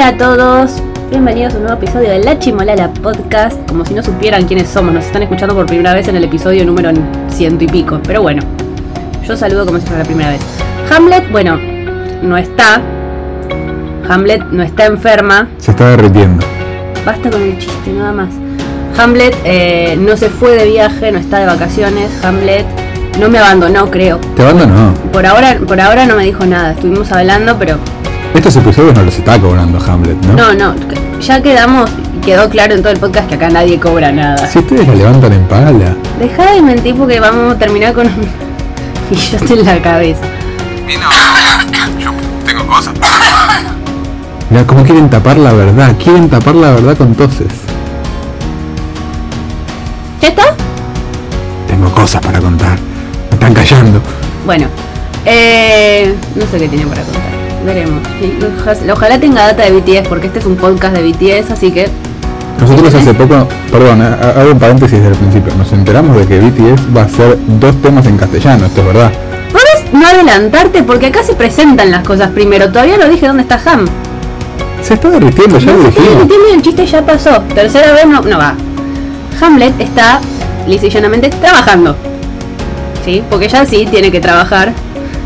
Hola a todos, bienvenidos a un nuevo episodio de La Chimolala Podcast. Como si no supieran quiénes somos, nos están escuchando por primera vez en el episodio número ciento y pico. Pero bueno, yo saludo como si fuera la primera vez. Hamlet, bueno, no está. Hamlet no está enferma. Se está derritiendo. Basta con el chiste, nada más. Hamlet eh, no se fue de viaje, no está de vacaciones. Hamlet no me abandonó, creo. ¿Te abandonó? Por ahora, por ahora no me dijo nada. Estuvimos hablando, pero Estos episodios no los está cobrando Hamlet, ¿no? no, no. Ya quedamos, quedó claro en todo el podcast que acá nadie cobra nada. Si ustedes la levantan en pala. Deja de mentir porque vamos a terminar con un millote en la cabeza. Y no, yo tengo cosas. Mira, cómo quieren tapar la verdad. Quieren tapar la verdad con toses. ¿Ya está? Tengo cosas para contar. Me están callando. Bueno, eh, no sé qué tiene para contar. Veremos. Ojalá tenga data de BTS porque este es un podcast de BTS, así que Nosotros hace poco, perdón, ha- hago un paréntesis desde el principio. Nos enteramos de que BTS va a hacer dos temas en castellano, esto es verdad. ¿Puedes no adelantarte? Porque acá se presentan las cosas primero. Todavía no dije dónde está Ham. Se está derritiendo, ya No lo se está dijimos. divirtiendo y el chiste ya pasó. Tercera vez no, no va. Hamlet está lisa y llanamente trabajando. ¿Sí? Porque ya sí tiene que trabajar.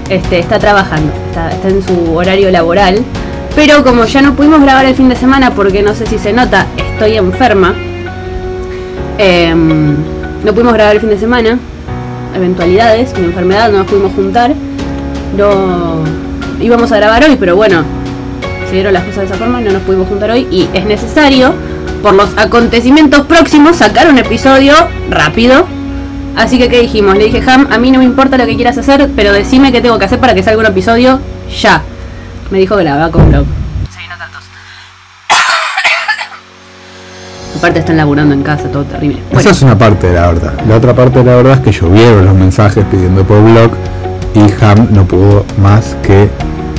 Este, está trabajando. Está, en su horario laboral. Pero como ya no pudimos grabar el fin de semana porque no sé si se nota, estoy enferma. em, no pudimos grabar el fin de semana. Eventualidades, mi enfermedad, no nos pudimos juntar. No íbamos a grabar hoy, pero bueno, se dieron las cosas de esa forma, no nos pudimos juntar hoy y es necesario, por los acontecimientos próximos, sacar un episodio rápido. Así que, ¿qué dijimos? Le dije, Ham, a mí no me importa lo que quieras hacer, pero decime qué tengo que hacer para que salga un episodio ya. Me dijo graba con blog. Aparte están laburando en casa, todo terrible. Bueno, Esa es una parte de la verdad. La otra parte de la verdad es que llovieron los mensajes pidiendo por blog y Ham no pudo más que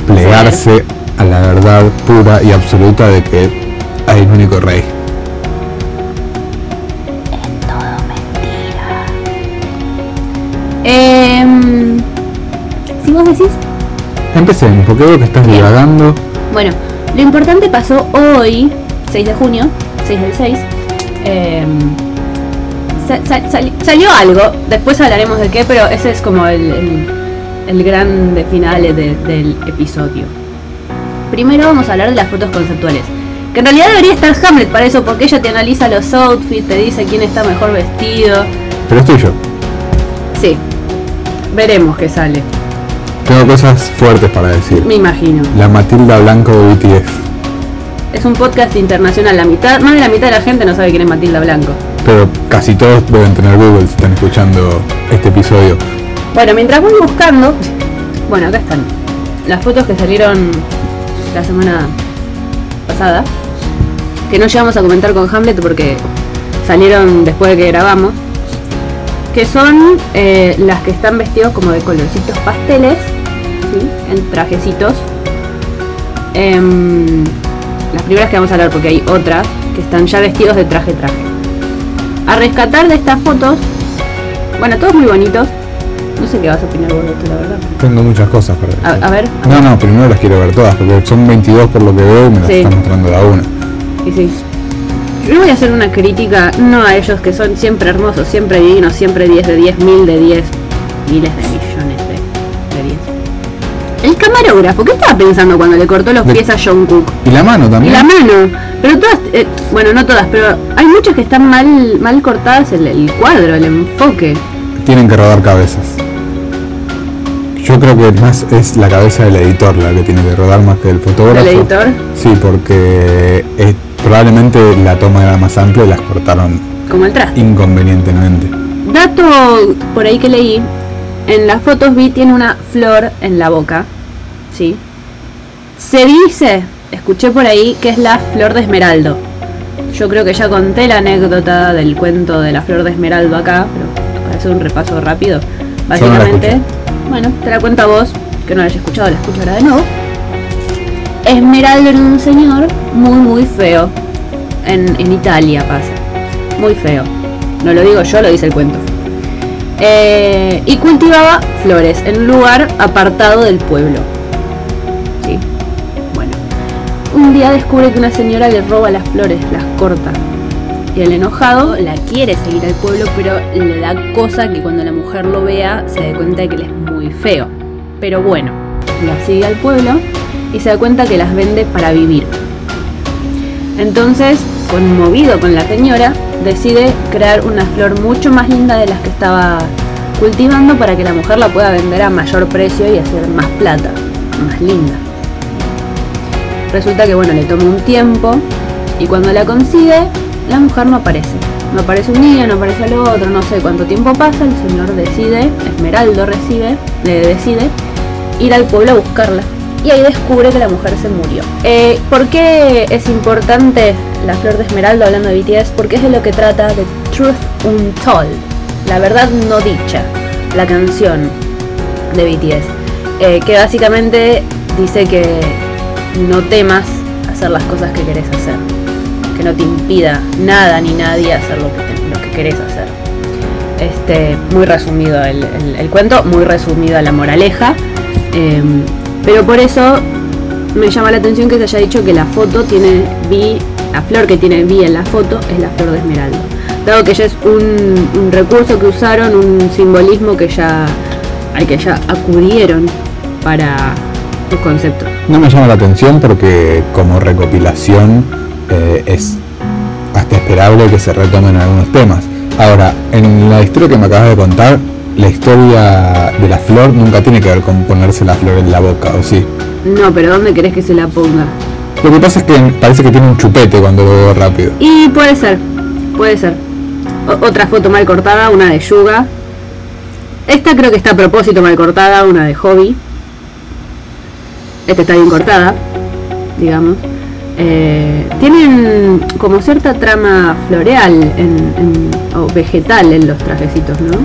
plegarse a la verdad pura y absoluta de que hay un único rey. em, si vos decís, Empecemos, porque veo que estás Bien. divagando. Bueno, lo importante pasó hoy, 6 de junio, 6 del 6. em, sa- sa- sali- salió algo, después hablaremos de qué, pero ese es como el, el, el grande final de- del episodio. Primero vamos a hablar de las fotos conceptuales. Que en realidad debería estar Hamlet para eso, porque ella te analiza los outfits, te dice quién está mejor vestido. Pero estoy yo. Sí, veremos qué sale, Tengo cosas fuertes para decir. me imagino. La Matilda Blanco de BTS. Es un podcast internacional, la mitad, más de la mitad de la gente no sabe quién es Matilda Blanco. Pero casi todos deben tener Google si están escuchando este episodio. Bueno, mientras voy buscando, bueno, acá están las fotos que salieron la semana pasada, que no llegamos a comentar con Hamlet porque salieron después de que grabamos, que son eh, las que están vestidos como de colorcitos pasteles, ¿sí? en trajecitos. Em, las primeras que vamos a hablar porque hay otras que están ya vestidos de traje traje. A rescatar de estas fotos, bueno, todos muy bonitos. No sé qué vas a opinar vos de esto, la verdad. Tengo muchas cosas para decir. A, a ver, a No, ver. no, primero las quiero ver todas, porque son 22 por lo que veo y me las Sí. están mostrando de a una. Y sí. Yo voy a hacer una crítica, no a ellos que son siempre hermosos, siempre divinos, siempre 10 de 10, mil de 10, miles de 10. El camarógrafo, ¿qué estaba pensando cuando le cortó los De- pies a John Cook? Y la mano Y también. la mano, pero todas, eh, bueno, no todas, pero hay muchas que están mal, mal cortadas el, el cuadro, el enfoque. Tienen que rodar cabezas. Yo creo que más es la cabeza del editor la que tiene que rodar más que el fotógrafo. ¿El editor? Sí, porque probablemente la toma era más amplia y las cortaron Como el traste. inconvenientemente. Dato por ahí que leí, en las fotos vi tiene una flor en la boca, ¿sí? Se dice, escuché por ahí, que es la flor de esmeraldo. Yo creo que ya conté la anécdota del cuento de la flor de esmeraldo acá, pero para hacer un repaso rápido. No Básicamente, bueno, te la cuento a vos, que no la hayas escuchado, la escucho ahora de nuevo. Esmeraldo era un señor muy, muy feo. En, en Italia pasa. Muy feo. No lo digo yo, lo dice el cuento. Eh, y cultivaba flores en un lugar apartado del pueblo. ¿Sí? Bueno. un día descubre que una señora le roba las flores, las corta. Y el enojado la quiere seguir al pueblo, pero le da cosa que cuando la mujer lo vea se dé cuenta de que él es muy feo. Pero bueno, la sigue al pueblo y se da cuenta que las vende para vivir. Entonces, conmovido con la señora, decide crear una flor mucho más linda de las que estaba cultivando para que la mujer la pueda vender a mayor precio y hacer más plata, más linda. Resulta que bueno, le toma un tiempo y cuando la consigue, la mujer no aparece. No aparece un día, no aparece al otro, no sé cuánto tiempo pasa, el señor decide, Esmeraldo recibe, le decide ir al pueblo a buscarla. Y ahí descubre que la mujer se murió. Eh, ¿Por qué es importante la flor de Esmeralda hablando de BTS? Porque es de lo que trata de Truth Untold, la verdad no dicha, la canción de BTS. Eh, que básicamente dice que no temas hacer las cosas que querés hacer que no te impida nada ni nadie hacer lo que, lo que querés hacer. Este, muy resumido el, cuento, muy resumido la moraleja. Em, pero por eso me llama la atención que se haya dicho que la foto tiene Vi, la flor que tiene Vi en la foto es la flor de esmeralda. Dado que ya es un, un recurso que usaron, un simbolismo que ya, al que ya acudieron para los conceptos. No me llama la atención porque como recopilación eh, es hasta esperable que se retomen algunos temas. Ahora, en la historia que me acabas de contar, la historia de la flor nunca tiene que ver con ponerse la flor en la boca, ¿o sí? No, pero ¿dónde querés que se la ponga? Lo que pasa es que parece que tiene un chupete cuando lo veo rápido. Y puede ser, puede ser. otra foto mal cortada, una de Yuga. Esta creo que está a propósito mal cortada, una de Hobby. Esta está bien cortada, digamos. Eh, tienen como cierta trama floreal o vegetal en los trajecitos, ¿no?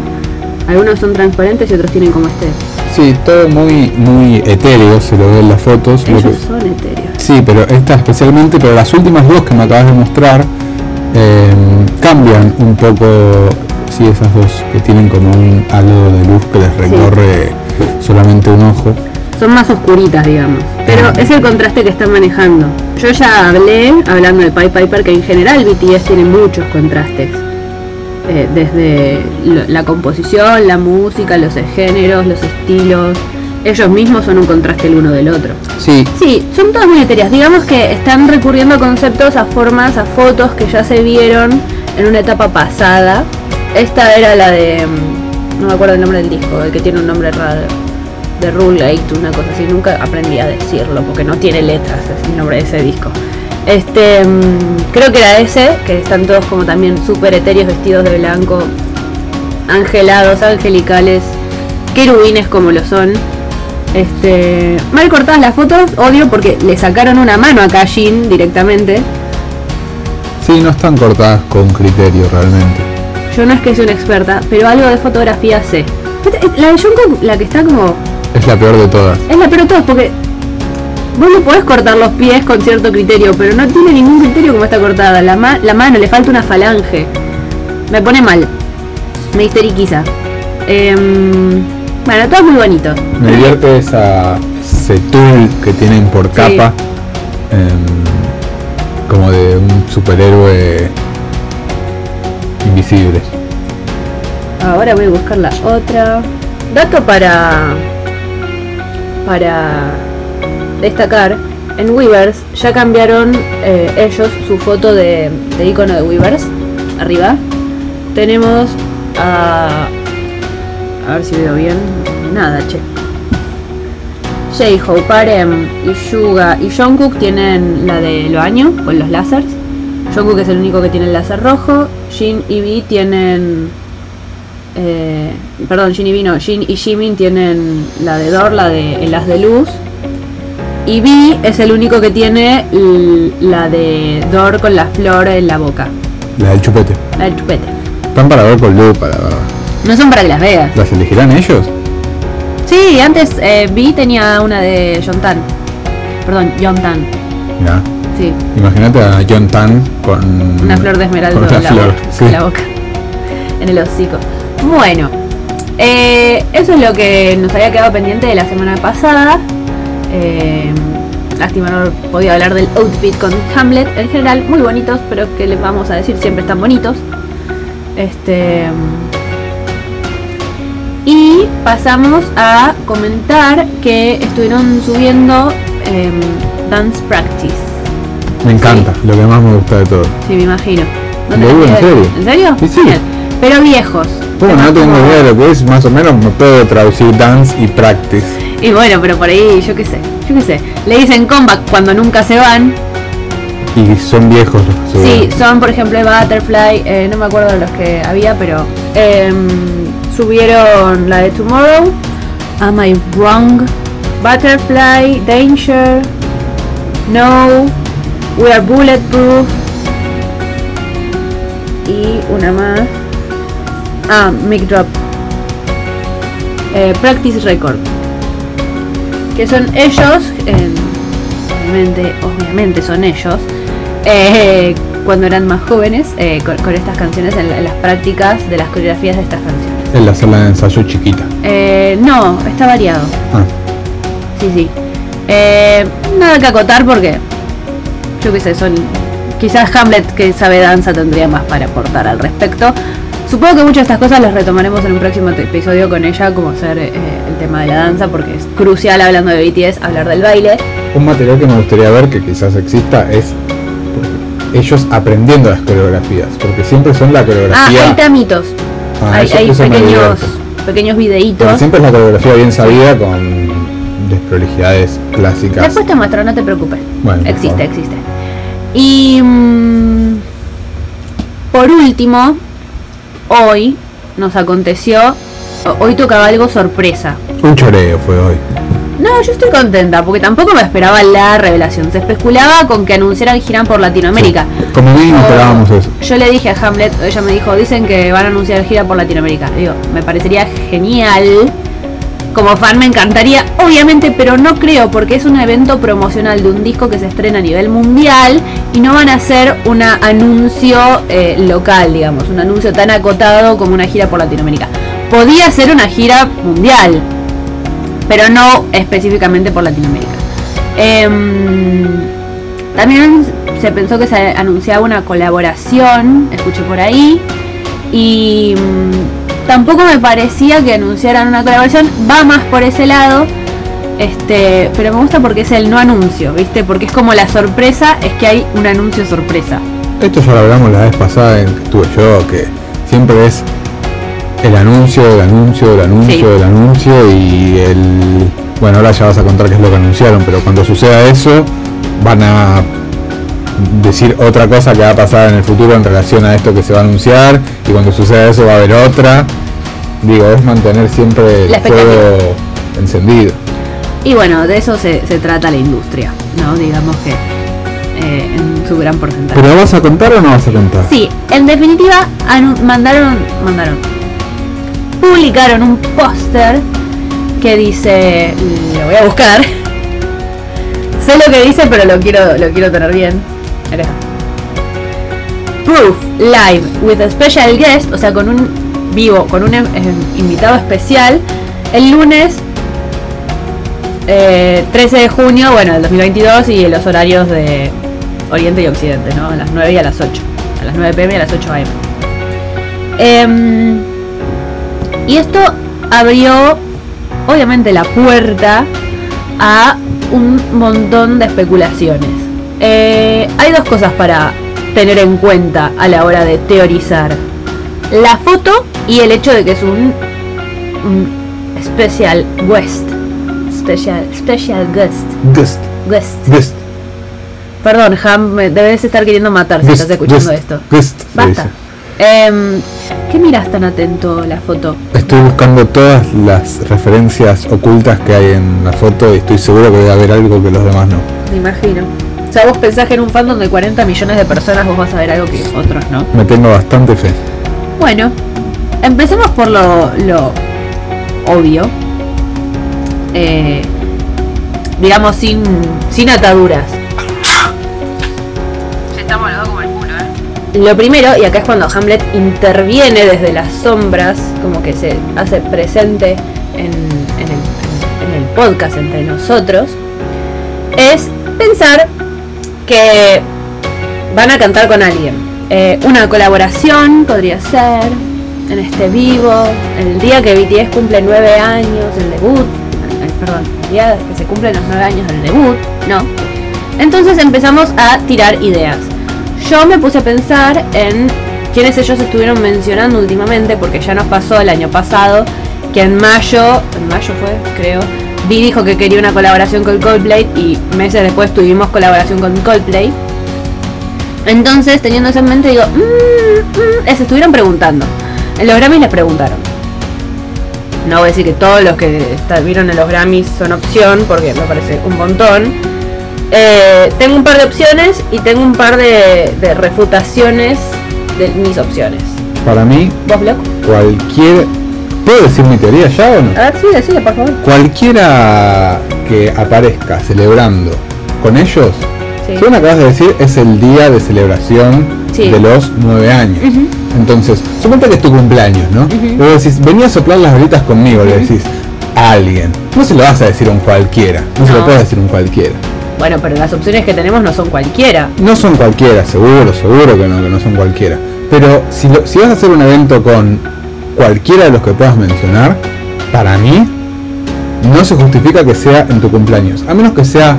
Algunos son transparentes y otros tienen como este. Sí, todo muy muy etéreo, se lo ve en las fotos. Ellos son etéreos. Sí, pero esta especialmente, pero las últimas dos que me acabas de mostrar eh, cambian un poco, sí, esas dos que tienen como un halo de luz que les recorre solamente un ojo son más oscuritas, digamos. Pero es el contraste que están manejando. Yo ya hablé, hablando de Pipe Piper, que en general BTS tiene muchos contrastes. Eh, desde la composición, la música, los géneros, los estilos. Ellos mismos son un contraste el uno del otro. Sí. Sí, son todas muy etéreas. Digamos que están recurriendo a conceptos, a formas, a fotos que ya se vieron en una etapa pasada. Esta era la de. Mm, no me acuerdo el nombre del disco, el que tiene un nombre raro de Rule una cosa así, nunca aprendí a decirlo porque no tiene letras, es el nombre de ese disco. Este, mm, creo que era ese, que están todos como también súper etéreos vestidos de blanco, angelados, angelicales, querubines como lo son. Este, mal cortadas las fotos, odio porque le sacaron una mano a Kajin directamente. Sí, no están cortadas con criterio realmente. Yo no es que sea una experta, pero algo de fotografía sé. La de Jungkook, la que está como es la peor de todas. Es la peor de todas porque vos no podés cortar los pies con cierto criterio, pero no tiene ningún criterio como está cortada. La, la mano, le falta una falange. Me pone mal. Me histeriquiza. Em, bueno, todo es muy bonito. Me divierte esa, ese tool que tienen por capa. Em, como de un superhéroe invisible. Ahora voy a buscar la otra. Dato para para destacar, en Weavers ya cambiaron eh, ellos su foto de, icono de Weavers. Arriba tenemos a. A ver si veo bien. Nada, che. J-Hope, Parem y Yuga y Jungkook tienen la de lo año con los láseres. Jungkook es el único que tiene el láser rojo. Jin y V tienen eh, perdón, Jin y Vino, Jin y Jimin tienen la de Dor, la de El As de Luz. Y Vi es el único que tiene la de Dor con la flor en la boca. La del chupete. La del chupete. Están para ver con lupa, la verdad. No son para que las veas. ¿Las elegirán ellos? Sí, antes eh, Vi tenía una de John Tan. Perdón, John Tan. Ya. Sí. Imagínate a John Tan con. Una flor de esmeralda en, la boca, en la boca. En el hocico. Bueno, eh, eso es lo que nos había quedado pendiente de la semana pasada. Eh, lástima no podido hablar del outfit con Hamlet. En general, muy bonitos, pero que les vamos a decir, siempre están bonitos. Este. Y pasamos a comentar que estuvieron subiendo em, Dance Practice. Me encanta, lo que más me gusta de todo. Sí, me imagino. ¿Lo digo en serio? ¿En serio? Sí. Pero viejos. Bueno, no tengo idea de lo que es, más o menos me puedo traducir dance y practice. Y bueno, pero por ahí, yo qué sé, yo qué sé. Le dicen comeback cuando nunca se van. Y son viejos los Sí, son por ejemplo Butterfly, eh, no me acuerdo de los que había, pero em, subieron la de Tomorrow, Am I Wrong, Butterfly, Danger, No, We Are Bulletproof y una más. Ah, Mic Drop. Eh, Practice Record. Que son ellos, em, obviamente, obviamente son ellos, eh, cuando eran más jóvenes, eh, con, con estas canciones en, la- en las prácticas de las coreografías de estas canciones. En la sala de ensayo chiquita. Eh, no, está variado. Ah, Sí, sí. Eh, nada que acotar porque yo qué sé, son. Quizás Hamlet que sabe danza tendría más para aportar al respecto. Supongo que muchas de estas cosas las retomaremos en un próximo episodio con ella, como ser eh, el tema de la danza, porque es crucial hablando de BTS hablar del baile. un material que me gustaría ver que quizás exista es porque ellos aprendiendo las coreografías, porque siempre son la Ah, coreografía. hay tamitos. Ah, hay eso- hay eso pequeños, pequeños Porque videitos. siempre es la coreografía bien sabida con desprolijidades clásicas. Después te muestro, no te preocupes. Bueno, existe, existe. Y mm, por último, hoy nos aconteció, hoy tocaba algo sorpresa. Un choreo fue hoy. No, yo estoy contenta porque tampoco me esperaba la revelación. Se especulaba con que anunciaran giran por Latinoamérica. Sí. Como Yo- esperábamos eso. Yo le dije a Hamlet, ella me dijo, dicen que van a anunciar gira por Latinoamérica. Digo, me parecería genial. Como fan me encantaría, obviamente, pero no creo porque es un evento promocional de un disco que se estrena a nivel mundial y no van a hacer un anuncio eh, local, digamos, un anuncio tan acotado como una gira por Latinoamérica. Podía ser una gira mundial, pero no específicamente por Latinoamérica. Em, también se pensó que se anunciaba una colaboración, escuché por ahí, y tampoco me parecía que anunciaran una colaboración, va más por ese lado, este, pero me gusta porque es el no anuncio, ¿viste? Porque es como la sorpresa, es que hay un anuncio sorpresa. Esto ya lo hablamos la vez pasada en que estuve yo, que siempre es el anuncio, el anuncio, el anuncio, Sí. el anuncio y el... Bueno, ahora ya vas a contar qué es lo que anunciaron, pero cuando suceda eso van a decir otra cosa que va a pasar en el futuro en relación a esto que se va a anunciar y cuando suceda eso va a haber otra. Digo, es mantener siempre el fuego encendido. Y bueno, de eso se, se trata la industria, ¿no? Digamos que eh, en su gran porcentaje. ¿Pero vas a contar o no vas a contar? Sí, en definitiva mandaron, mandaron, publicaron un póster que dice, lo voy a buscar. sé lo que dice, pero lo quiero, lo quiero tener bien. Acá. Proof live with a special guest, o sea, con un vivo, con un eh, invitado especial, el lunes eh, 13 de junio, bueno, del 2022 y los horarios de Oriente y Occidente, ¿no? A las 9 y a las 8. A las 9 pm y a las 8 am. Em, y esto abrió, obviamente, la puerta a un montón de especulaciones. Eh, hay dos cosas para tener en cuenta a la hora de teorizar. La foto y el hecho de que es un, un special guest. Special, special guest. Gust, Guest. gust, Perdón, Ham, me debes estar queriendo matar si estás escuchando gust, esto. gust, se Basta. Em, ¿Qué miras tan atento la foto? Estoy buscando todas las referencias ocultas que hay en la foto y estoy seguro que debe haber algo que los demás no. Me imagino. O sea, vos pensás que en un fandom de 40 millones de personas vos vas a ver algo que otros no. Me tengo bastante fe. Bueno, empecemos por lo, lo obvio. Eh, digamos, sin, sin ataduras. Estamos los dos como el culo, ¿eh? Lo primero, y acá es cuando Hamlet interviene desde las sombras, como que se hace presente en, en el, en el podcast entre nosotros, es pensar que van a cantar con alguien. Eh, una colaboración podría ser en este vivo, el día que BTS cumple nueve años del debut, perdón, el día que se cumplen los nueve años del debut, no. Entonces empezamos a tirar ideas. Yo me puse a pensar en quienes ellos estuvieron mencionando últimamente, porque ya nos pasó el año pasado, que en mayo, en mayo fue, creo, Vi dijo que quería una colaboración con Coldplay y meses después tuvimos colaboración con Coldplay. Entonces, teniendo eso en mente, digo, mmm, les estuvieron preguntando. En los Grammys les preguntaron. No voy a decir que todos los que vieron en los Grammys son opción, porque me parece un montón. Eh, tengo un par de opciones y tengo un par de, refutaciones de mis opciones. Para mí, ¿Vos, cualquier ¿Puedo decir mi teoría ya o no? A ver, sí, decile, por favor. Cualquiera que aparezca celebrando con ellos, sí. según acabas de decir, es el día de celebración de los nueve años. Entonces, suponte que es tu cumpleaños, ¿no? Luego decís, venía a soplar las velitas conmigo, le decís a alguien. No se lo vas a decir a un cualquiera, no, se lo puedes decir a un cualquiera. Bueno, pero las opciones que tenemos no son cualquiera. No son cualquiera, seguro, seguro que no, que no son cualquiera. Pero si, si vas a hacer un evento con cualquiera de los que puedas mencionar, para mí, no se justifica que sea en tu cumpleaños. A menos que sea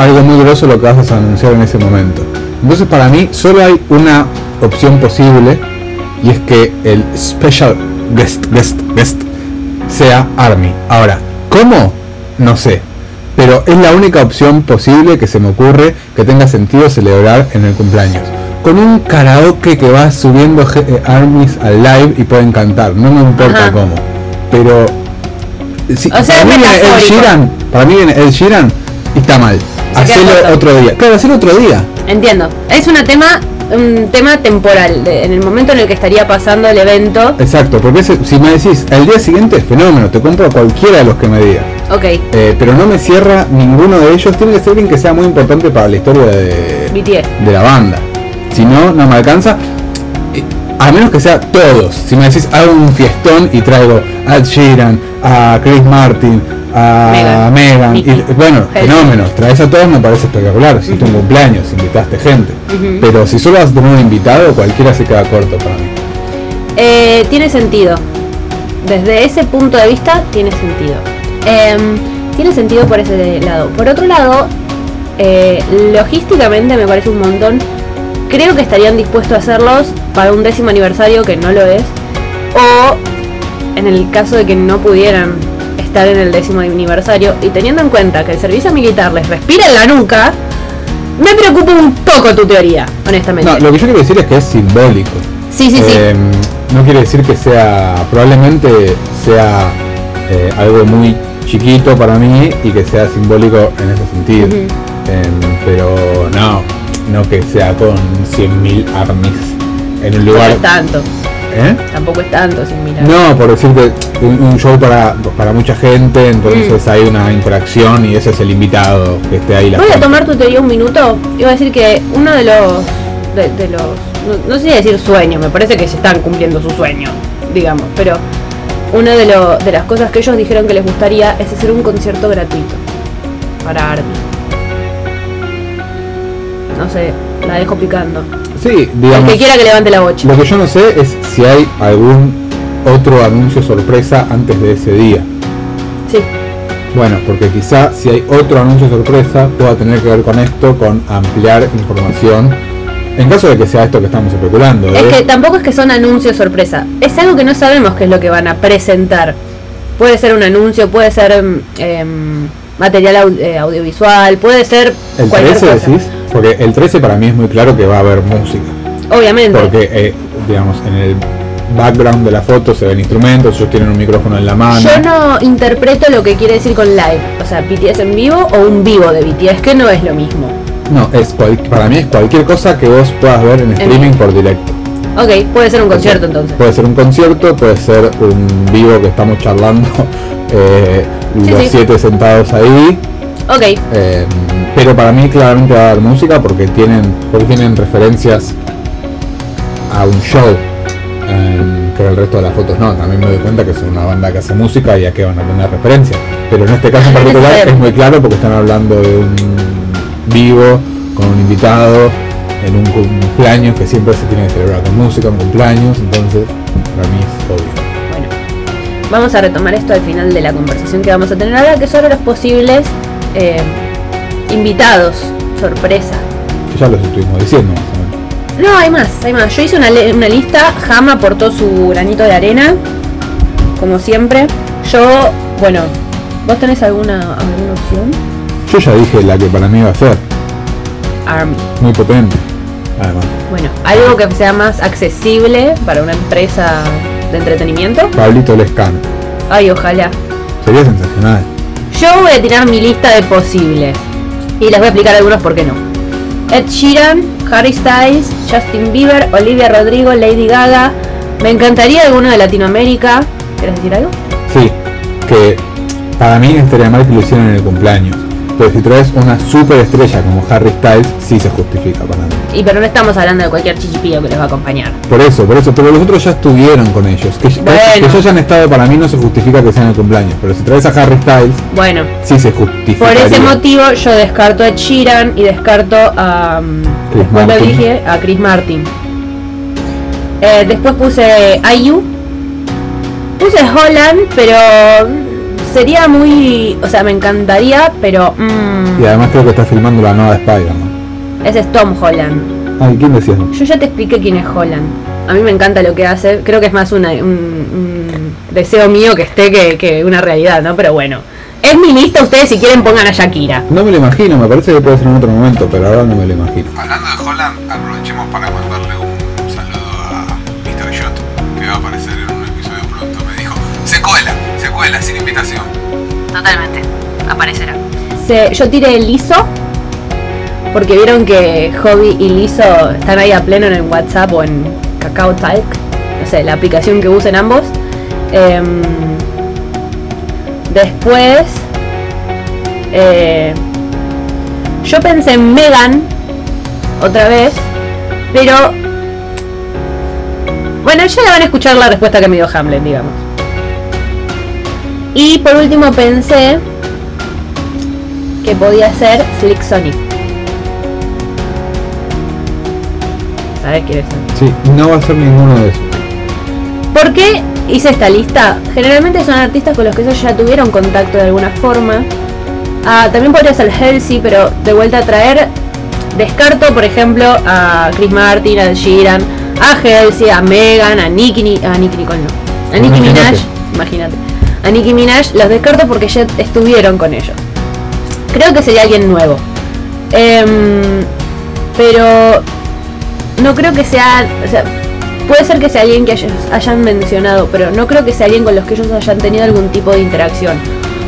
algo muy grosso lo que vas a anunciar en ese momento. Entonces para mí solo hay una opción posible y es que el special guest, guest, guest sea Army. Ahora, ¿cómo? No sé. Pero es la única opción posible que se me ocurre que tenga sentido celebrar en el cumpleaños con un karaoke que va subiendo eh, armies al live y pueden cantar, no me importa cómo. Pero para, mí viene el Sheeran, para mí viene el Sheeran y está mal. Hacerlo otro día. Claro, hacerlo otro día. Entiendo. Es una tema un tema temporal, en el momento en el que estaría pasando el evento. Exacto, porque si me decís el día siguiente es fenómeno, te compro cualquiera de los que me digas. Ok. Eh, pero no me cierra ninguno de ellos, tiene que ser alguien que sea muy importante para la historia de, de la banda. Si no, no me alcanza. A menos que sea todos. Si me decís hago un fiestón y traigo a Sheeran, a Chris Martin, a Megan, y, bueno, fenómenos, traes a todos me parece espectacular. Si un cumpleaños, invitaste gente. Pero si solo vas a tener un invitado, cualquiera se queda corto para mí. Eh, tiene sentido. Desde ese punto de vista, tiene sentido. Em, tiene sentido por ese lado. Por otro lado, eh, logísticamente me parece un montón creo que estarían dispuestos a hacerlos para un décimo aniversario que no lo es. O en el caso de que no pudieran estar en el décimo aniversario y teniendo en cuenta que el servicio militar les respira en la nuca, me preocupa un poco tu teoría, honestamente. No, lo que yo quiero decir es que es simbólico. Sí, sí, sí. Em, no quiere decir que sea, probablemente sea eh, algo muy chiquito para mí y que sea simbólico en ese sentido. Em, pero no, no que sea con 100.000 armies en un lugar. No es tanto. ¿Eh? Tampoco es tanto, 100.000 No, por decirte, un, un show para, para mucha gente, entonces mm. hay una interacción y ese es el invitado que esté ahí. La Voy a tomar tu teoría un minuto. Iba a decir que uno de los. de, los. No, sé decir sueños, me parece que se están cumpliendo su sueño, digamos, pero una de, lo, de las cosas que ellos dijeron que les gustaría es hacer un concierto gratuito para Army no sé, la dejo picando. Sí, digamos. El que quiera que levante la bocha. Lo que yo no sé es si hay algún otro anuncio sorpresa antes de ese día. Sí. Bueno, porque quizá si hay otro anuncio sorpresa pueda tener que ver con esto, con ampliar información. En caso de que sea esto que estamos especulando. Es ¿eh? que tampoco es que son anuncios sorpresa. Es algo que no sabemos qué es lo que van a presentar. Puede ser un anuncio, puede ser eh, material eh, audiovisual, puede ser ¿El cualquier 13 decís? Porque el 13 para mí es muy claro que va a haber música. Obviamente. Porque, eh, digamos, en el background de la foto se ven instrumentos, ellos tienen un micrófono en la mano. Yo no interpreto lo que quiere decir con live, o sea, BTS en vivo o un vivo de BTS, que no es lo mismo. No, es para mí es cualquier cosa que vos puedas ver en streaming por directo. Ok, puede ser un concierto entonces. Puede ser un concierto, puede ser un vivo que estamos charlando eh, los siete sentados ahí. Ok. Eh, pero para mí claramente va a haber música porque tienen, porque tienen referencias a un show. Eh, pero el resto de las fotos no. También me doy cuenta que son una banda que hace música y a qué van a tener referencia. Pero en este caso en particular es muy claro porque están hablando de un vivo con un invitado en un cumpleaños que siempre se tiene que celebrar con música, un cumpleaños, entonces para mí es obvio. Vamos a retomar esto al final de la conversación que vamos a tener ahora, que son los posibles eh, invitados, sorpresa. ya los estuvimos diciendo No, hay más, hay más. Yo hice una, una lista, Jama aportó su granito de arena, como siempre. Yo, bueno, ¿vos tenés alguna, alguna opción? Yo ya dije la que para mí va a ser. Army. Muy potente. Bueno, algo que sea más accesible para una empresa de entretenimiento. Pablito Lescano. Ay, ojalá. Sería sensacional. Yo voy a tirar mi lista de posibles. Y les voy a explicar algunos por qué no. Ed Sheeran, Harry Styles, Justin Bieber, Olivia Rodrigo, Lady Gaga. Me encantaría alguno de Latinoamérica. ¿Quieres decir algo? Sí, que para mí estaría mal que lo hicieran en el cumpleaños. Pero si traes una super estrella como Harry Styles, sí se justifica para mí. Y pero no estamos hablando de cualquier chichipillo que les va a acompañar. Por eso, por eso, pero los otros ya estuvieron con ellos. Que, que ellos hayan estado para mí no se justifica que sean el cumpleaños. Pero si traes a Harry Styles, bueno, sí se justifica. Por ese motivo yo descarto a Sheeran y descarto a, um, Chris Martin. Dije, a Chris Martin. Eh, después puse IU. Puse Holland, pero sería muy. O sea, me encantaría, pero. Mm. y además creo que está filmando la nueva Spider-Man. Ese es Tom Holland. Ay, ¿quién decía Yo ya te expliqué quién es Holland. A mí me encanta lo que hace. Creo que es más una, un, deseo mío que esté que, que una realidad, ¿no? Pero bueno. Es mi lista, ustedes si quieren pongan a Shakira. No me lo imagino, me parece que puede ser en otro momento, pero ahora no me lo imagino. Hablando de Holland, aprovechemos para Totalmente, aparecerá. yo tiré el liso, porque vieron que Hobby y Liso están ahí a pleno en el WhatsApp o en Kakao Talk, no sé, la aplicación que usen ambos. Em, después, eh, yo pensé en Megan otra vez, pero bueno, ya van a escuchar la respuesta que me dio Hamlet, digamos. Y por último pensé que podía ser Slick Sonic. ¿Sabes quién es? Sí, no va a ser ninguno de esos. ¿Por qué hice esta lista? Generalmente son artistas con los que ellos ya tuvieron contacto de alguna forma. Ah, también podría ser Halsey, pero de vuelta a traer. Descarto, por ejemplo, a Chris Martin, a Sheeran, a Halsey, a Megan, a Nicki, a Nicki Nicole no. A Nicki Minaj, imagínate a Nicki Minaj los descarto porque ya estuvieron con ellos. Creo que sería alguien nuevo. Em, pero no creo que sea, o sea, puede ser que sea alguien que ellos hayan mencionado, pero no creo que sea alguien con los que ellos hayan tenido algún tipo de interacción.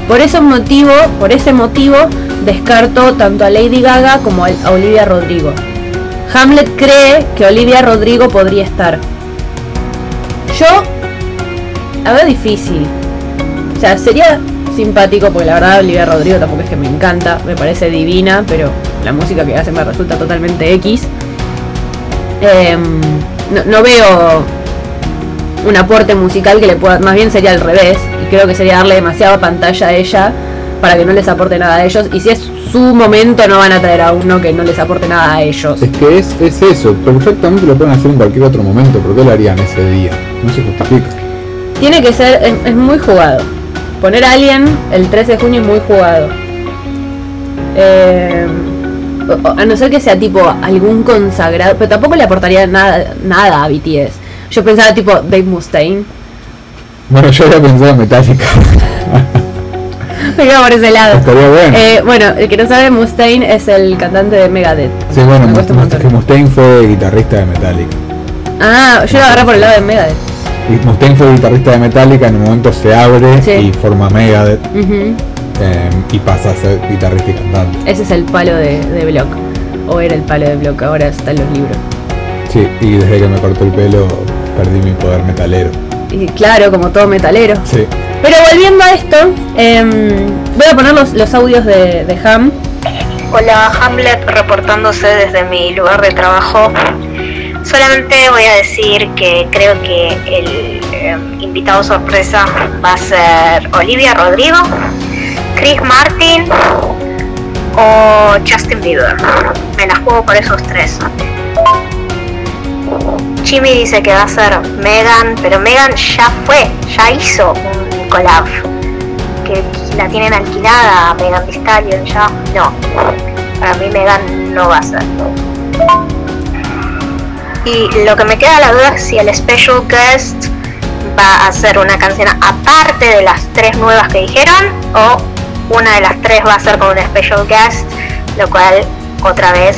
Por ese motivo, por ese motivo, descarto tanto a Lady Gaga como a Olivia Rodrigo. Hamlet cree que Olivia Rodrigo podría estar. Yo la veo difícil sea, sería simpático, porque la verdad Olivia Rodrigo tampoco es que me encanta, me parece divina, pero la música que hace me resulta totalmente X. Em, no, veo un aporte musical que le pueda, más bien sería al revés, y creo que sería darle demasiada pantalla a ella para que no les aporte nada a ellos, y si es su momento no van a traer a uno que no les aporte nada a ellos. Es que es, es eso, perfectamente lo pueden hacer en cualquier otro momento, ¿por qué lo harían ese día? No se justifica. Tiene que ser, es muy jugado Poner a alguien el 13 de junio es muy jugado. Eh, a no ser que sea tipo algún consagrado, pero tampoco le aportaría nada, nada a BTS. Yo pensaba tipo Dave Mustaine. Bueno, yo había pensado en Metallica. Me iba por ese lado. Estaría bueno. Eh, bueno, el que no sabe, Mustaine es el cantante de Megadeth. Sí, bueno, Mustaine fue guitarrista de Metallica. Ah, yo lo agarré por el lado de Megadeth. Mustaine fue guitarrista de Metallica, en un momento se abre y forma Megadeth em, y pasa a ser guitarrista y cantante. Ese es el palo de, de Block, o era el palo de Block, ahora está en los libros. Sí, y desde que me cortó el pelo perdí mi poder metalero. Y claro, como todo metalero. Sí. Pero volviendo a esto, em, voy a poner los, los audios de, de Ham. Hola, Hamlet reportándose desde mi lugar de trabajo solamente voy a decir que creo que el eh, invitado sorpresa va a ser Olivia Rodrigo, Chris Martin o Justin Bieber. Me la juego por esos tres. Jimmy dice que va a ser Megan, pero Megan ya fue, ya hizo un collab. Que la tienen alquilada, Megan Thee Stallion ya. No, para mí Megan no va a ser. Y lo que me queda la duda es si el special guest va a hacer una canción aparte de las tres nuevas que dijeron o una de las tres va a ser con un special guest, lo cual otra vez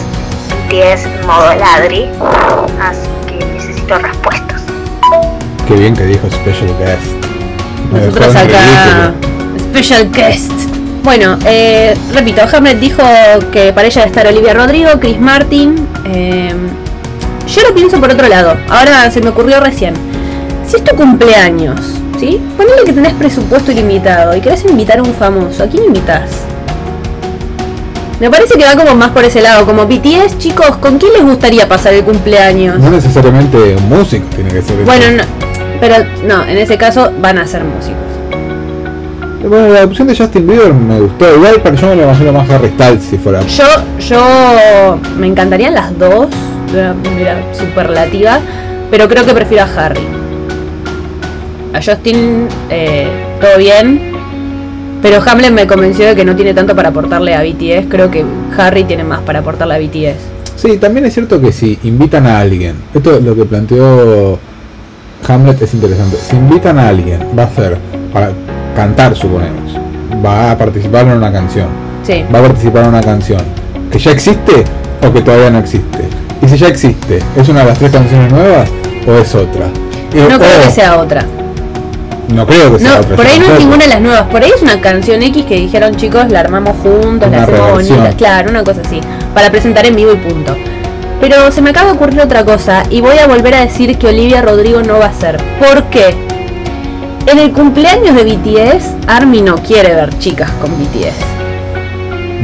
10 modo ladri. Así que necesito respuestas. Qué bien que dijo special guest. Nosotros acá. Special guest. Bueno, eh, repito, Hamlet dijo que para ella debe estar Olivia Rodrigo, Chris Martin. eh, yo lo pienso por otro lado. Ahora se me ocurrió recién. Si es tu cumpleaños, ¿sí? Ponele que tenés presupuesto ilimitado y querés invitar a un famoso. ¿A quién invitas? Me parece que va como más por ese lado. Como BTS, chicos, ¿con quién les gustaría pasar el cumpleaños? No necesariamente un músico tiene que ser. Bueno, no, pero no, en ese caso van a ser músicos. Bueno, la opción de Justin Bieber me gustó. Igual, pero yo me lo imagino más Harry Styles si fuera. Yo, yo me encantarían las dos de una manera superlativa, pero creo que prefiero a Harry. A Justin, eh, todo bien, pero Hamlet me convenció de que no tiene tanto para aportarle a BTS. Creo que Harry tiene más para aportarle a BTS. Sí, también es cierto que si invitan a alguien, esto es lo que planteó Hamlet es interesante. Si invitan a alguien, va a ser para cantar, suponemos. Va a participar en una canción. Sí. Va a participar en una canción que ya existe o que todavía no existe. Y si ya existe, ¿es una de las tres canciones nuevas o es otra? Eh, No creo o- que sea otra. No creo que sea No, otra. por ahí no es ninguna de las nuevas. Por ahí es una canción X que dijeron chicos, la armamos juntos, la hacemos reversión. bonita. Claro, una cosa así. Para presentar en vivo y punto. Pero se me acaba de ocurrir otra cosa y voy a volver a decir que Olivia Rodrigo no va a ser. ¿Por qué? En el cumpleaños de BTS, Army no quiere ver chicas con BTS.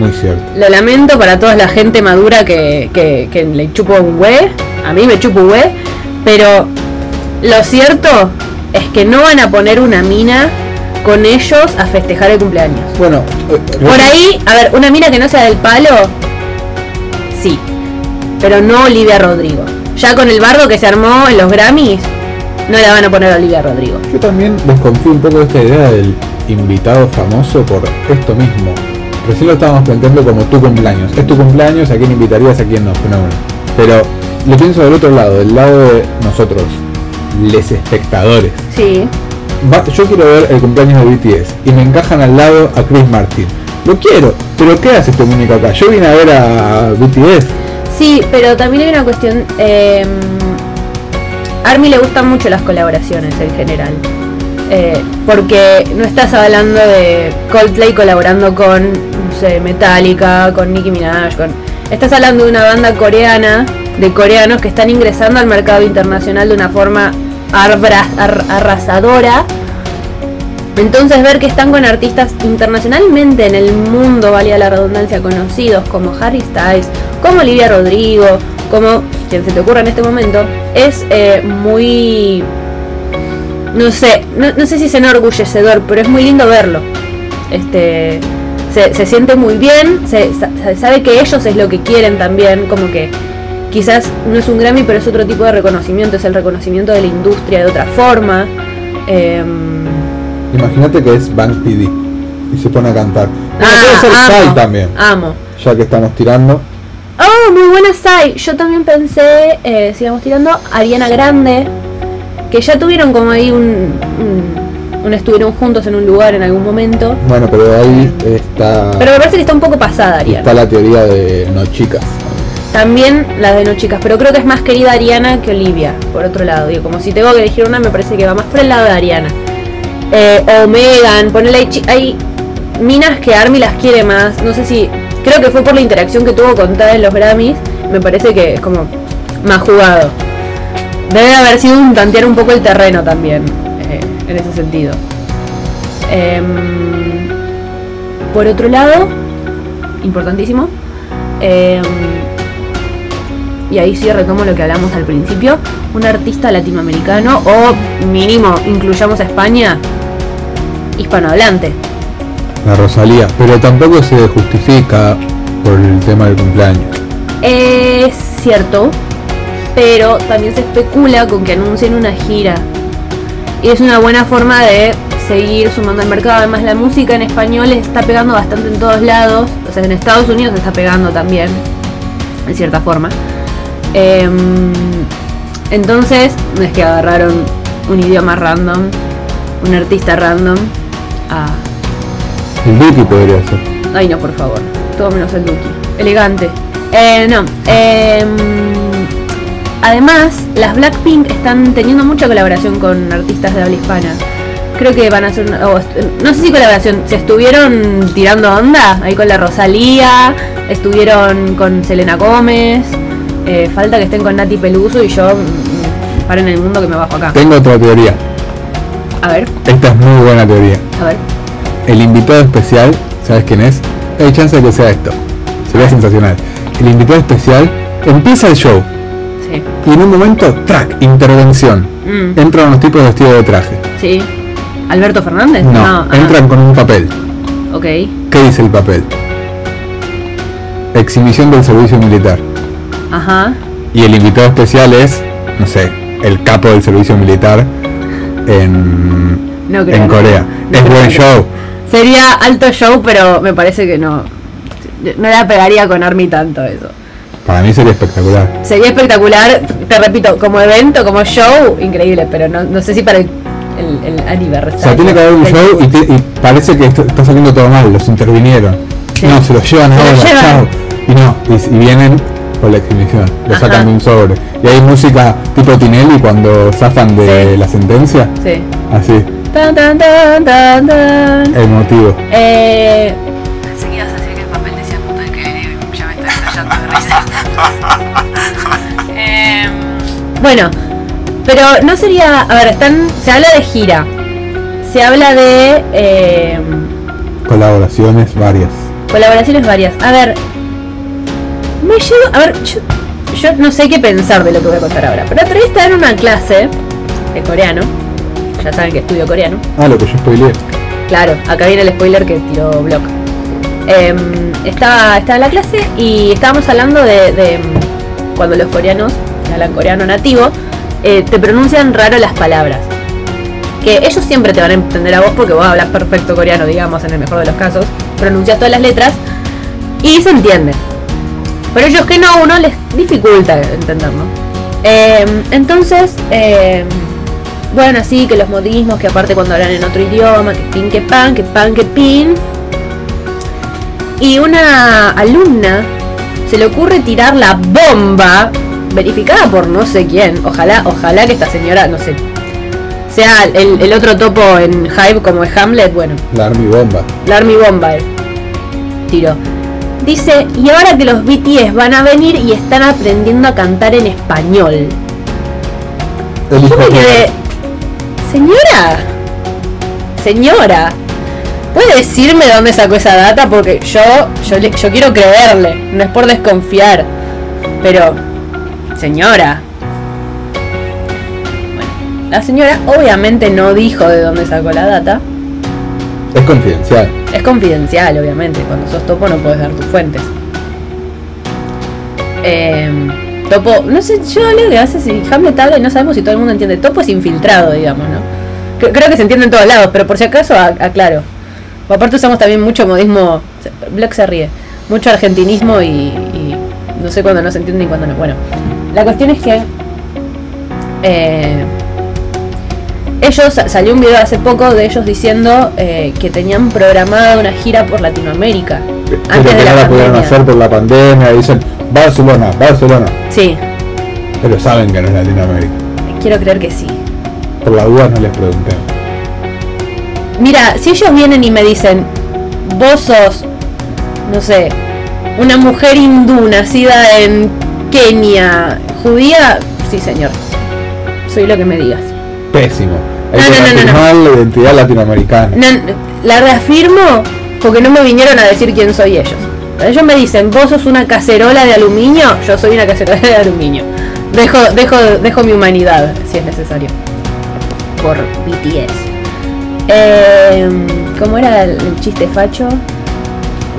Muy cierto. Lo lamento para toda la gente madura que, que, que le chupo un hue. A mí me chupo un hue. Pero lo cierto es que no van a poner una mina con ellos a festejar el cumpleaños. Bueno, eh, Por ahí, a ver, una mina que no sea del palo, sí. Pero no Olivia Rodrigo. Ya con el bardo que se armó en los Grammys, no la van a poner a Olivia Rodrigo. Yo también desconfío un poco de esta idea del invitado famoso por esto mismo. Recién lo estábamos planteando como tu cumpleaños. Es tu cumpleaños, a quién invitarías, a quién no, fenómeno. Pero lo pienso del otro lado, del lado de nosotros, les espectadores. Sí. Va- yo quiero ver el cumpleaños de BTS y me encajan al lado a Chris Martin. Lo quiero, pero ¿qué hace este muñeco acá? Yo vine a ver a BTS. Sí, pero también hay una cuestión. Eh, a Army le gustan mucho las colaboraciones en general. Eh, porque no estás hablando de Coldplay colaborando con, Metallica, con Nicki Minaj, con... Estás hablando de una banda coreana, de coreanos que están ingresando al mercado internacional de una forma arrasadora. Entonces ver que están con artistas internacionalmente en el mundo, valía la redundancia, conocidos como Harry Styles, como Olivia Rodrigo, como quien se te ocurra en este momento, es eh, muy... No sé, no, no sé si es enorgullecedor, pero es muy lindo verlo. Este, se, se siente muy bien, se, se sabe que ellos es lo que quieren también, como que quizás no es un Grammy, pero es otro tipo de reconocimiento, es el reconocimiento de la industria de otra forma. Em, Imagínate que es Bank PD y se pone a cantar. Bueno, Ah, puede ser amo, Psy también, Amo. ya que estamos tirando. Oh, muy buena Sai. Yo también pensé, eh, sigamos tirando, Ariana Grande, que ya tuvieron como ahí un, un, estuvieron juntos en un lugar en algún momento. Bueno, pero ahí está, Pero me parece que está un poco pasada Ariana. está la teoría de no chicas. También las de no chicas, pero creo que es más querida Ariana que Olivia, por otro lado. Digo, como si tengo que elegir una, me parece que va más por el lado de Ariana. Eh, o Megan, ponele hay, chi- hay minas que Army las quiere más. No sé si. Creo que fue por la interacción que tuvo con Tada en los Grammys. Me parece que es como más jugado. Debe haber sido un tantear un poco el terreno también, en ese sentido. Em, por otro lado, importantísimo, em, y ahí sí retomo lo que hablamos al principio, un artista latinoamericano o mínimo incluyamos a España hispanohablante. La Rosalía, pero tampoco se justifica por el tema del cumpleaños. Es cierto, pero también se especula con que anuncien una gira. Y es una buena forma de seguir sumando al mercado. Además, la música en español está pegando bastante en todos lados. O sea, en Estados Unidos está pegando también, en cierta forma. Em, entonces, no es que agarraron un idioma random, un artista random. El Duki podría ser. ay, no, por favor. Todo menos el Duki. Elegante. Eh, no. em, además, las Blackpink están teniendo mucha colaboración con artistas de habla hispana. Creo que van a hacer una, no sé si colaboración, se estuvieron tirando onda ahí con la Rosalía, estuvieron con Selena Gómez, eh, falta que estén con Nati Peluso y yo mm, paren el mundo que me bajo acá. Tengo otra teoría. A ver, Esta es muy buena teoría. a ver. El invitado especial, ¿sabes quién es? Hay chance de que sea esto. Sería sensacional. El invitado especial empieza el show Sí. y en un momento, track, intervención. Mm, Entran unos tipos vestidos de traje. sí. ¿Alberto Fernández? No, ajá. entran con un papel. Ok. ¿Qué dice el papel? Exhibición del servicio militar. Ajá. Y el invitado especial es, no sé, el capo del servicio militar en, No creo. en Corea. No es buen show. Sería alto show, pero me parece que no. No la pegaría con Army tanto eso. Para mí sería espectacular. Sería espectacular, te repito, como evento, como show, increíble, pero no, no sé si para el, el, el aniversario. O sea, tiene que haber un show y, te- y parece que está saliendo todo mal, los intervinieron. Sí. No, se los llevan Se ahora, los llevan. chao. Y no, y, y vienen por la exhibición, lo Ajá. sacan de un sobre. Y hay música tipo Tinelli cuando zafan de Sí. la sentencia. Sí. Así, Tan, tan, tan, tan, tan. emotivo. Eh. Em, bueno, pero no sería. A ver, están. Se habla de gira. Se habla de. em, Colaboraciones varias. Colaboraciones varias. A ver. Me llevo. A ver, yo, yo no sé qué pensar de lo que voy a contar ahora. Pero otra vez estaba en una clase de coreano. Ya saben que estudio coreano. Ah, lo que yo spoileé. Claro, acá viene el spoiler que tiró Block. Em, estaba, estaba en la clase y estábamos hablando de, em, cuando los coreanos, hablan coreano nativo, eh, te pronuncian raro las palabras. Que ellos siempre te van a entender a vos porque vos hablas perfecto coreano, digamos, en el mejor de los casos. Pronuncias todas las letras y se entiende. Pero ellos que no, uno les dificulta entenderlo. Em, entonces, bueno, sí, que los modismos, que aparte cuando hablan en otro idioma, que pin, que pan, que pan, que pin. Y una alumna se le ocurre tirar la bomba, verificada por no sé quién. Ojalá, ojalá que esta señora, no sé, sea el, el otro topo en Hype como es Hamlet, bueno, La Army Bomba. la Army Bomba eh. tiró. Dice, y ahora que los BTS van a venir y están aprendiendo a cantar en español. El Yo hijo me de- quedé, señora, señora, ¿puede decirme de dónde sacó esa data? Porque yo, yo, yo quiero creerle, no es por desconfiar, pero, señora. Bueno, la señora obviamente no dijo de dónde sacó la data, Es confidencial. es confidencial, obviamente, cuando sos topo no puedes dar tus fuentes. Em, topo, no sé, yo leo que veces si Hamlet habla y no sabemos si todo el mundo entiende. Topo es infiltrado, digamos, ¿no? Cre- Creo que se entiende en todos lados, pero por si acaso aclaro. Aparte usamos también mucho modismo, Black se ríe, mucho argentinismo y, y no sé cuándo no se entiende y cuándo no. Bueno, la cuestión es que eh, ellos, sa- salió un video hace poco de ellos diciendo eh, que tenían programada una gira por Latinoamérica. Pero Antes que de no la la pudieron hacer por la pandemia. Dicen, Barcelona, Barcelona. Sí, Pero saben que no es Latinoamérica. quiero creer que sí. Por la duda no les pregunté. Mira, si ellos vienen y me dicen, vos sos, no sé, una mujer hindú nacida en Kenia, judía, sí señor, soy lo que me digas. Pésimo. Hay No, que no, no, la identidad latinoamericana. No, la reafirmo porque no me vinieron a decir quién soy ellos. Ellos me dicen, vos sos una cacerola de aluminio, yo soy una cacerola de aluminio. Dejo, dejo, dejo mi humanidad, si es necesario. Por BTS. Eh, ¿Cómo era el, el chiste facho?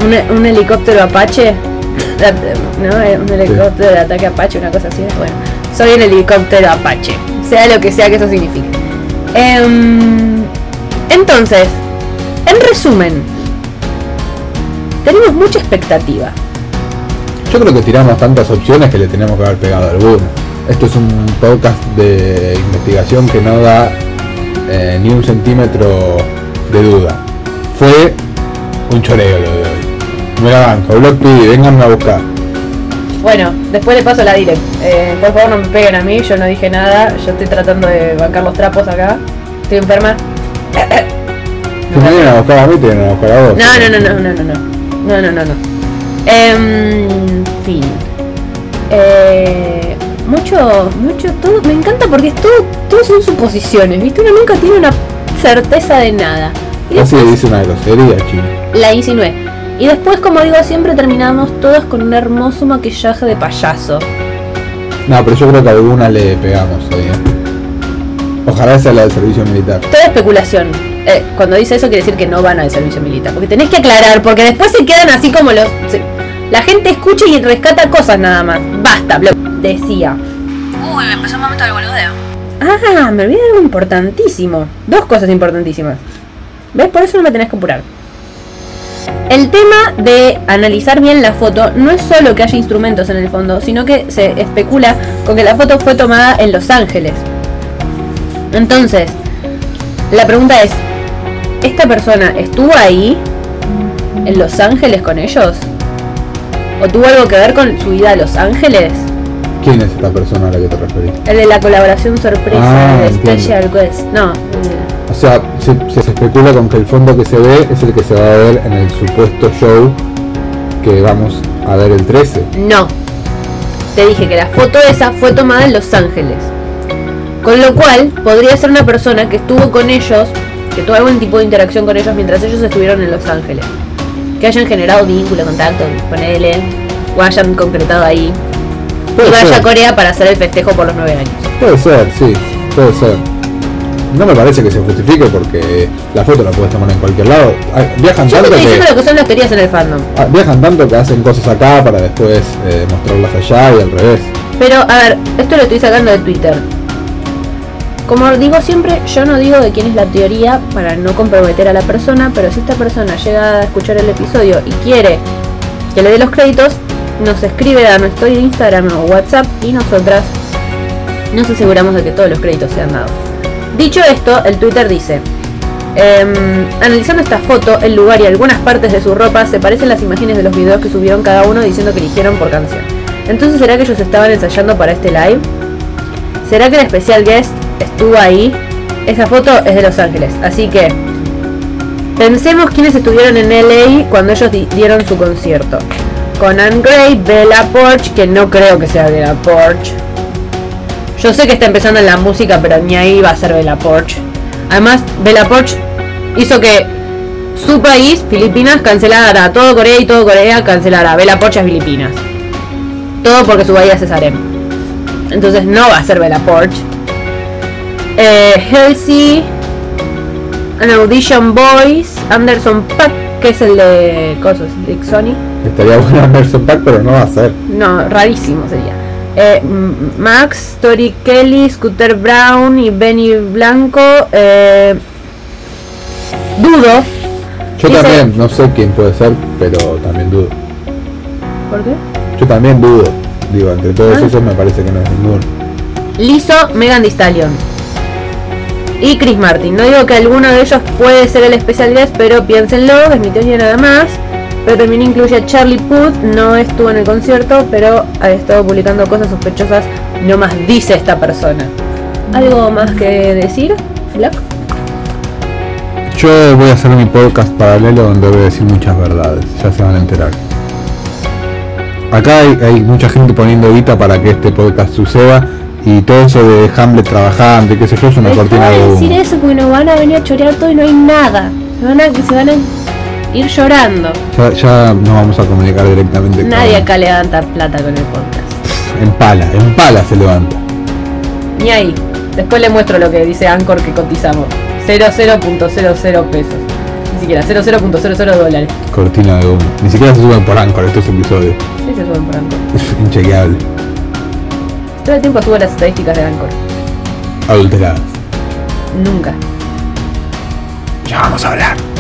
Un, un helicóptero apache. ¿No? Un helicóptero de ataque apache, una cosa así. Bueno, soy el helicóptero apache. Sea lo que sea que eso signifique. Em, entonces, en resumen, tenemos mucha expectativa. Yo creo que tiramos tantas opciones que le tenemos que haber pegado alguna. Esto es un podcast de investigación que no da eh, ni un centímetro de duda. Fue un choreo lo de hoy. Me la banco, Block PD, vénganme a buscar. Bueno, después le paso la direct. Eh, por favor no me peguen a mí, yo no dije nada. Yo estoy tratando de bancar los trapos acá. Estoy enferma. Si me a buscar a mí, te vienen a buscar a vos. No, no, no, no, no, no, no. No, no, no, no. Em, fin. Eh, mucho, mucho, todo. Me encanta porque es todo, todo son suposiciones, ¿viste? Uno nunca tiene una certeza de nada. Y le después dice una grosería, chino. la insinué. Y después, como digo siempre, terminamos todas con un hermoso maquillaje de payaso. No, pero yo creo que a alguna le pegamos hoy. ¿eh? Ojalá sea la del servicio militar. Toda especulación. Eh, cuando dice eso quiere decir que no van al servicio militar. Porque tenés que aclarar, porque después se quedan así como los... se- la gente escucha y rescata cosas nada más. Basta, blo. Decía. Uy, me empezó un momento de boludeo. Ah, me olvidé de algo importantísimo. Dos cosas importantísimas. ¿Ves? Por eso no me tenés que apurar. El tema de analizar bien la foto no es solo que haya instrumentos en el fondo, sino que se especula con que la foto fue tomada en Los Ángeles. Entonces, la pregunta es, ¿esta persona estuvo ahí en Los Ángeles con ellos? ¿O tuvo algo que ver con su ida a Los Ángeles? ¿Quién es esta persona a la que te referís? El de la colaboración sorpresa Ah, de. Special Guest. No, O sea, se, se especula con que el fondo que se ve es el que se va a ver en el supuesto show que vamos a ver el 13. no. Te dije que la foto esa fue tomada en Los Ángeles. Con lo cual, podría ser una persona que estuvo con ellos, que tuvo algún tipo de interacción con ellos mientras ellos estuvieron en Los Ángeles. Que hayan generado vínculo, contacto, ponele, o hayan concretado ahí. Y vaya a Corea para hacer el festejo por los nueve años. puede ser, sí, puede ser. No me parece que se justifique porque la foto la puedes tomar en cualquier lado. Viajan Yo tanto estoy diciendo que, lo que son las teorías en el fandom. ah, viajan tanto que hacen cosas acá para después eh, mostrarlas allá y al revés. Pero, a ver, esto lo estoy sacando de Twitter. Como digo siempre, yo no digo de quién es la teoría para no comprometer a la persona, pero si esta persona llega a escuchar el episodio y quiere que le dé los créditos, nos escribe a nuestro Instagram o WhatsApp y nosotras nos aseguramos de que todos los créditos sean dados. Dicho esto, el Twitter dice, em, analizando esta foto, el lugar y algunas partes de su ropa se parecen las imágenes de los videos que subieron cada uno diciendo que eligieron por canción. Entonces, ¿será que ellos estaban ensayando para este live? ¿Será que el especial guest estuvo ahí? Esa foto es de Los Ángeles, así que pensemos quiénes estuvieron en LA cuando ellos di- dieron su concierto. Conan Gray, Bella Porch, que no creo que sea Bella Porch. Yo sé que está empezando en la música, pero ni ahí va a ser Bella Porch. Además, Bella Porch hizo que su país, Filipinas, cancelara todo Corea y todo Corea cancelara Bella Porch a Filipinas. Todo porque su bahía es. Entonces no va a ser Bella Porch. Eh, Halsey, An Audition Boys, Anderson Paak, que es el de cosas, de Sony. Estaría bueno Anderson Pack, pero no va a ser. No, rarísimo sería. Eh, Max, Tori Kelly, Scooter Brown y Benny Blanco. Eh, dudo. Yo Dice- también, no sé quién puede ser, pero también dudo. ¿Por qué? Yo también dudo. Digo, entre todos Ah. esos me parece que no es ninguno. Lizzo, Megan Thee Stallion. Y Chris Martin. No digo que alguno de ellos puede ser el especial guest, pero piénsenlo, es mi teoría nada más. Pero también incluye a Charlie Puth, no estuvo en el concierto, pero ha estado publicando cosas sospechosas, no más dice esta persona. ¿Algo más que decir, Black? Yo voy a hacer mi podcast paralelo donde voy a decir muchas verdades, ya se van a enterar. Acá hay, hay mucha gente poniendo guita para que este podcast suceda y todo eso de Hamlet trabajando y qué sé yo es una cortina de de decir eso porque nos van a venir a chorear todo y no hay nada. Se van a, se van a ir llorando. Ya, ya nos vamos a comunicar directamente Nadie con- acá levanta plata con el podcast. En pala, en pala se levanta. Ni ahí. Después le muestro lo que dice Anchor que cotizamos. 00.00 pesos. Ni siquiera, 00.00 dólares. Cortina de humo. Ni siquiera se suben por Anchor estos episodios. Sí se suben por Anchor. Es inchequeable. Todo el tiempo subo las estadísticas de Anchor. Adulteradas. Nunca. Ya vamos a hablar.